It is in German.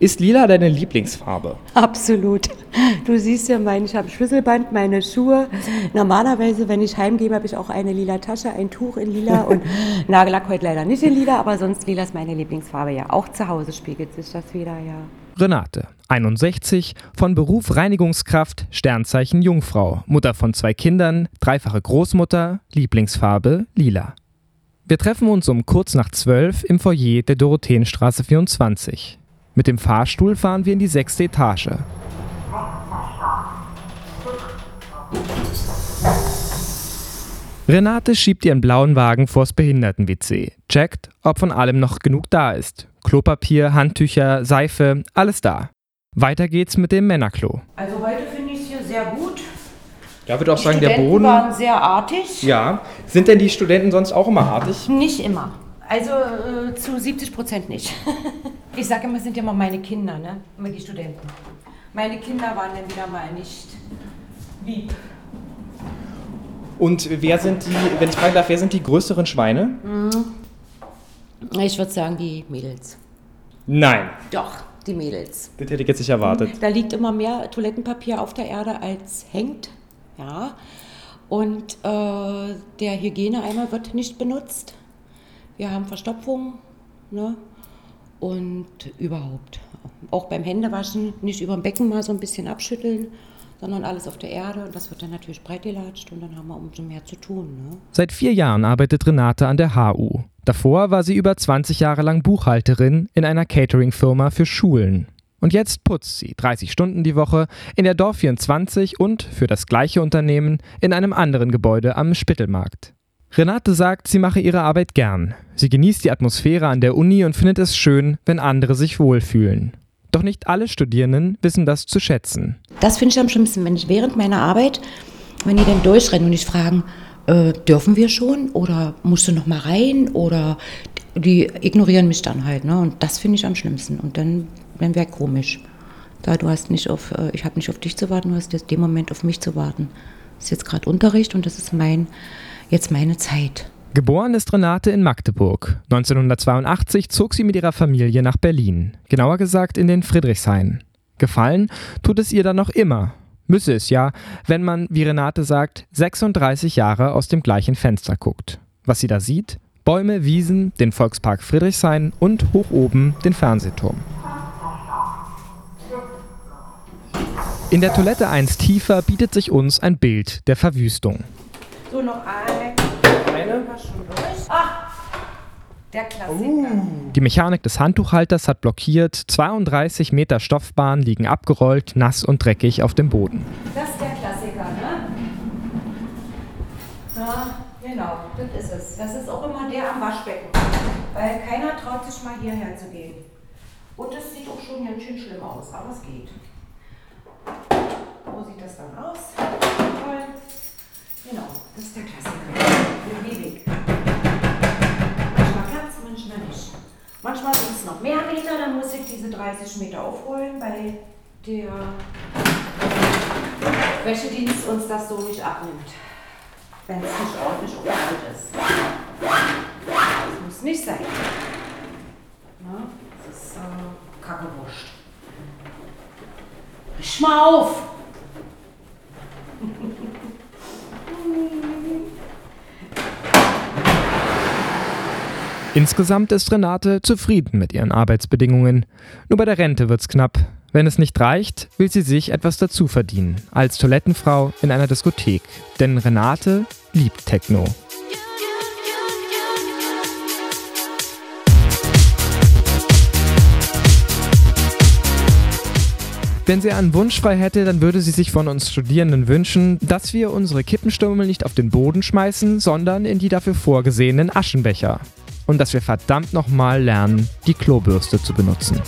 Ist lila deine Lieblingsfarbe? Absolut. Du siehst ja, mein, ich habe Schlüsselband, meine Schuhe. Normalerweise, wenn ich heimgehe, habe ich auch eine lila Tasche, ein Tuch in lila und Nagellack heute leider nicht in lila, aber sonst lila ist meine Lieblingsfarbe ja. Auch zu Hause spiegelt sich das wieder, ja. Renate, 61, von Beruf Reinigungskraft, Sternzeichen Jungfrau, Mutter von zwei Kindern, dreifache Großmutter, Lieblingsfarbe lila. Wir treffen uns um kurz nach zwölf im Foyer der Dorotheenstraße 24. Mit dem Fahrstuhl fahren wir in die sechste Etage. Renate schiebt ihren blauen Wagen vors Behinderten-WC, checkt, ob von allem noch genug da ist. Klopapier, Handtücher, Seife, alles da. Weiter geht's mit dem Männerklo. Also heute finde ich es hier sehr gut. Ja, würde auch Die sagen, der Studenten Boden. waren sehr artig. Ja. Sind denn die Studenten sonst auch immer artig? Nicht immer. Also äh, zu 70 Prozent nicht. ich sage immer, es sind ja immer meine Kinder, ne? Immer die Studenten. Meine Kinder waren dann wieder mal nicht lieb. Und wer sind die, wenn ich fragen darf, wer sind die größeren Schweine? Ich würde sagen, die Mädels. Nein, Doch, die Mädels. das hätte ich jetzt nicht erwartet. Da liegt immer mehr Toilettenpapier auf der Erde als hängt. Ja. Und äh, der Hygieneeimer wird nicht benutzt. Wir haben Verstopfung. Ne? Und überhaupt. Auch beim Händewaschen nicht über dem Becken mal so ein bisschen abschütteln, sondern alles auf der Erde. Und das wird dann natürlich breitgelatscht und dann haben wir umso mehr zu tun. Ne? Seit vier Jahren arbeitet Renate an der HU. Davor war sie über 20 Jahre lang Buchhalterin in einer Catering-Firma für Schulen. Und jetzt putzt sie 30 Stunden die Woche in der Dorf 24 und für das gleiche Unternehmen in einem anderen Gebäude am Spittelmarkt. Renate sagt, sie mache ihre Arbeit gern. Sie genießt die Atmosphäre an der Uni und findet es schön, wenn andere sich wohlfühlen. Doch nicht alle Studierenden wissen das zu schätzen. Das finde ich am schlimmsten, wenn ich während meiner Arbeit, wenn die dann durchrennen und ich fragen, äh, dürfen wir schon oder musst du noch mal rein oder die ignorieren mich dann halt, ne? Und das finde ich am schlimmsten. Und dann, dann wäre komisch. Da du hast nicht auf, äh, ich habe nicht auf dich zu warten, du hast jetzt den Moment auf mich zu warten. Das ist jetzt gerade Unterricht und das ist mein, jetzt meine Zeit. Geboren ist Renate in Magdeburg. 1982 zog sie mit ihrer Familie nach Berlin. Genauer gesagt in den Friedrichshain. Gefallen tut es ihr dann noch immer. Müsse es ja, wenn man, wie Renate sagt, 36 Jahre aus dem gleichen Fenster guckt. Was sie da sieht? Bäume, Wiesen, den Volkspark Friedrichshain und hoch oben den Fernsehturm. In der Toilette eins tiefer bietet sich uns ein Bild der Verwüstung. So, noch ein. Eine? Schon durch. Ah, der Klassiker. Die Mechanik des Handtuchhalters hat blockiert, 32 Meter Stoffbahn liegen abgerollt, nass und dreckig auf dem Boden. Das ist der Klassiker, ne? Ja, genau, das ist es. Das ist auch immer der am Waschbecken. Weil keiner traut sich mal hierher zu gehen. Und es sieht auch schon ganz schön schlimm aus, aber es geht. Wo sieht das dann aus? Toll. Genau, das ist der Klassiker. Den liebe ich. Manchmal klappt manchmal nicht. Manchmal sind es noch mehr Meter, dann muss ich diese 30 Meter aufholen, weil der Wäschedienst uns das so nicht abnimmt. Wenn es nicht ordentlich aufgeholt ist. Das muss nicht sein. Na, das ist äh, Kackewurst. Riech mal auf! Insgesamt ist Renate zufrieden mit ihren Arbeitsbedingungen. Nur bei der Rente wird's knapp. Wenn es nicht reicht, will sie sich etwas dazu verdienen. Als Toilettenfrau in einer Diskothek. Denn Renate liebt Techno. Wenn sie einen Wunsch frei hätte, dann würde sie sich von uns Studierenden wünschen, dass wir unsere Kippenstummel nicht auf den Boden schmeißen, sondern in die dafür vorgesehenen Aschenbecher. Und dass wir verdammt nochmal lernen, die Klobürste zu benutzen.